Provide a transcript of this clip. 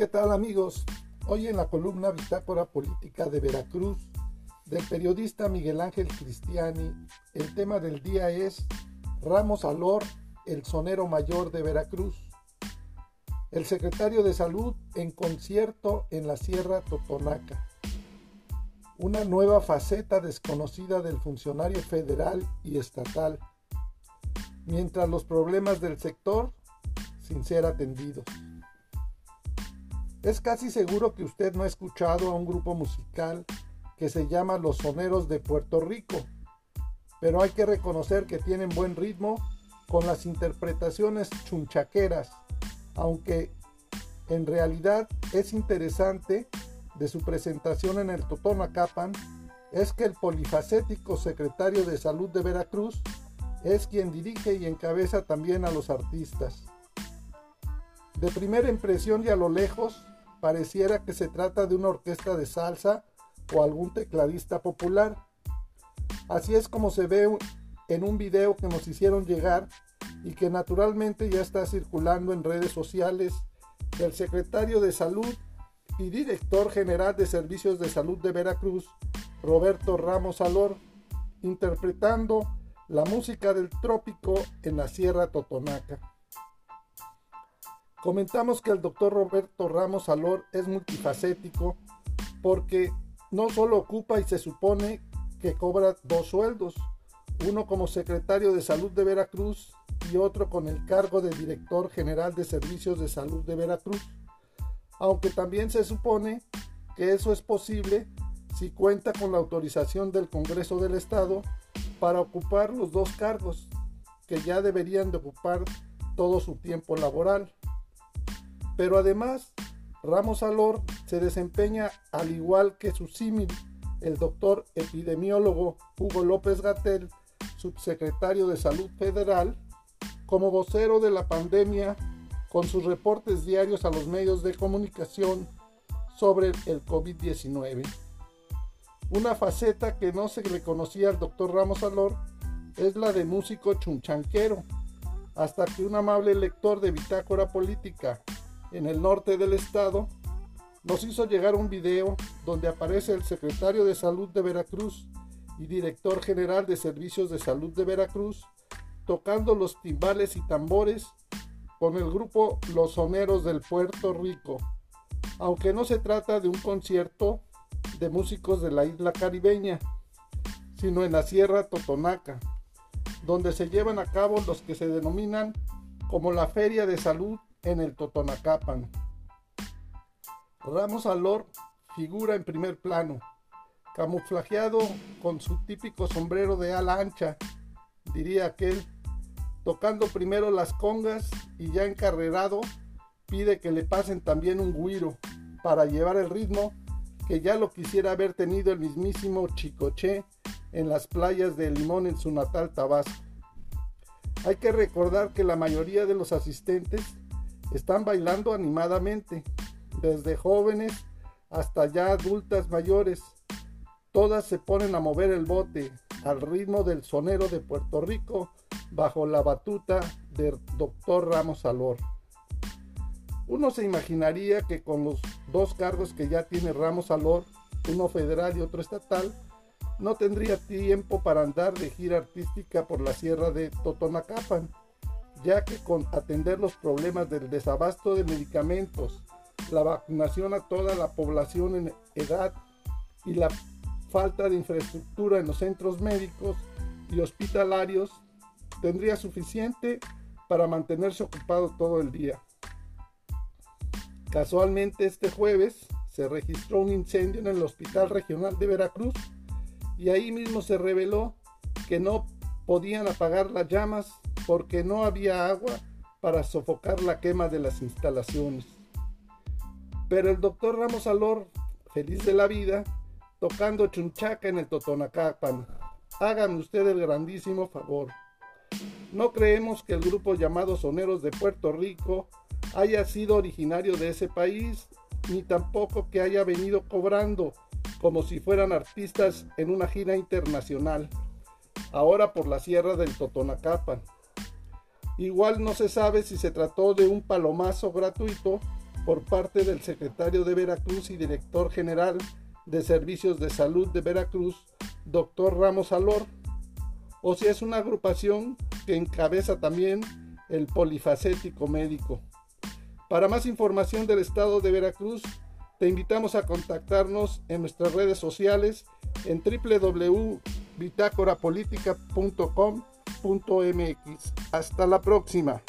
¿Qué tal amigos? Hoy en la columna Bitácora Política de Veracruz del periodista Miguel Ángel Cristiani, el tema del día es Ramos Alor, el sonero mayor de Veracruz. El secretario de Salud en concierto en la Sierra Totonaca. Una nueva faceta desconocida del funcionario federal y estatal, mientras los problemas del sector sin ser atendidos. Es casi seguro que usted no ha escuchado a un grupo musical que se llama Los Soneros de Puerto Rico, pero hay que reconocer que tienen buen ritmo con las interpretaciones chunchaqueras, aunque en realidad es interesante de su presentación en el Totonacapan es que el polifacético secretario de Salud de Veracruz es quien dirige y encabeza también a los artistas. De primera impresión y a lo lejos, pareciera que se trata de una orquesta de salsa o algún tecladista popular. Así es como se ve en un video que nos hicieron llegar y que naturalmente ya está circulando en redes sociales del secretario de Salud y director general de Servicios de Salud de Veracruz, Roberto Ramos Alor, interpretando la música del trópico en la Sierra Totonaca. Comentamos que el doctor Roberto Ramos Alor es multifacético porque no solo ocupa y se supone que cobra dos sueldos, uno como secretario de salud de Veracruz y otro con el cargo de director general de servicios de salud de Veracruz, aunque también se supone que eso es posible si cuenta con la autorización del Congreso del Estado para ocupar los dos cargos que ya deberían de ocupar todo su tiempo laboral. Pero además, Ramos Alor se desempeña al igual que su símil, el doctor epidemiólogo Hugo López Gatel, subsecretario de Salud Federal, como vocero de la pandemia con sus reportes diarios a los medios de comunicación sobre el COVID-19. Una faceta que no se le conocía al doctor Ramos Alor es la de músico chunchanquero, hasta que un amable lector de Bitácora Política en el norte del estado, nos hizo llegar un video donde aparece el secretario de Salud de Veracruz y director general de Servicios de Salud de Veracruz tocando los timbales y tambores con el grupo Los Soneros del Puerto Rico, aunque no se trata de un concierto de músicos de la isla caribeña, sino en la Sierra Totonaca, donde se llevan a cabo los que se denominan como la Feria de Salud en el Totonacapan. Ramos Alor figura en primer plano, camuflajeado con su típico sombrero de ala ancha, diría aquel, tocando primero las congas y ya encarrerado pide que le pasen también un guiro para llevar el ritmo que ya lo quisiera haber tenido el mismísimo Chicoche en las playas de Limón en su natal Tabasco. Hay que recordar que la mayoría de los asistentes están bailando animadamente, desde jóvenes hasta ya adultas mayores. Todas se ponen a mover el bote al ritmo del sonero de Puerto Rico bajo la batuta del doctor Ramos Alor. Uno se imaginaría que con los dos cargos que ya tiene Ramos Alor, uno federal y otro estatal, no tendría tiempo para andar de gira artística por la sierra de Totonacapan ya que con atender los problemas del desabasto de medicamentos, la vacunación a toda la población en edad y la falta de infraestructura en los centros médicos y hospitalarios, tendría suficiente para mantenerse ocupado todo el día. Casualmente este jueves se registró un incendio en el Hospital Regional de Veracruz y ahí mismo se reveló que no podían apagar las llamas porque no había agua para sofocar la quema de las instalaciones. Pero el doctor Ramos Alor, feliz de la vida, tocando chunchaca en el Totonacapan. Háganme usted el grandísimo favor. No creemos que el grupo llamado Soneros de Puerto Rico haya sido originario de ese país, ni tampoco que haya venido cobrando como si fueran artistas en una gira internacional, ahora por la sierra del Totonacapan. Igual no se sabe si se trató de un palomazo gratuito por parte del secretario de Veracruz y director general de Servicios de Salud de Veracruz, doctor Ramos Alor, o si es una agrupación que encabeza también el polifacético médico. Para más información del estado de Veracruz, te invitamos a contactarnos en nuestras redes sociales en www.bitácorapolítica.com.mx. Hasta la próxima.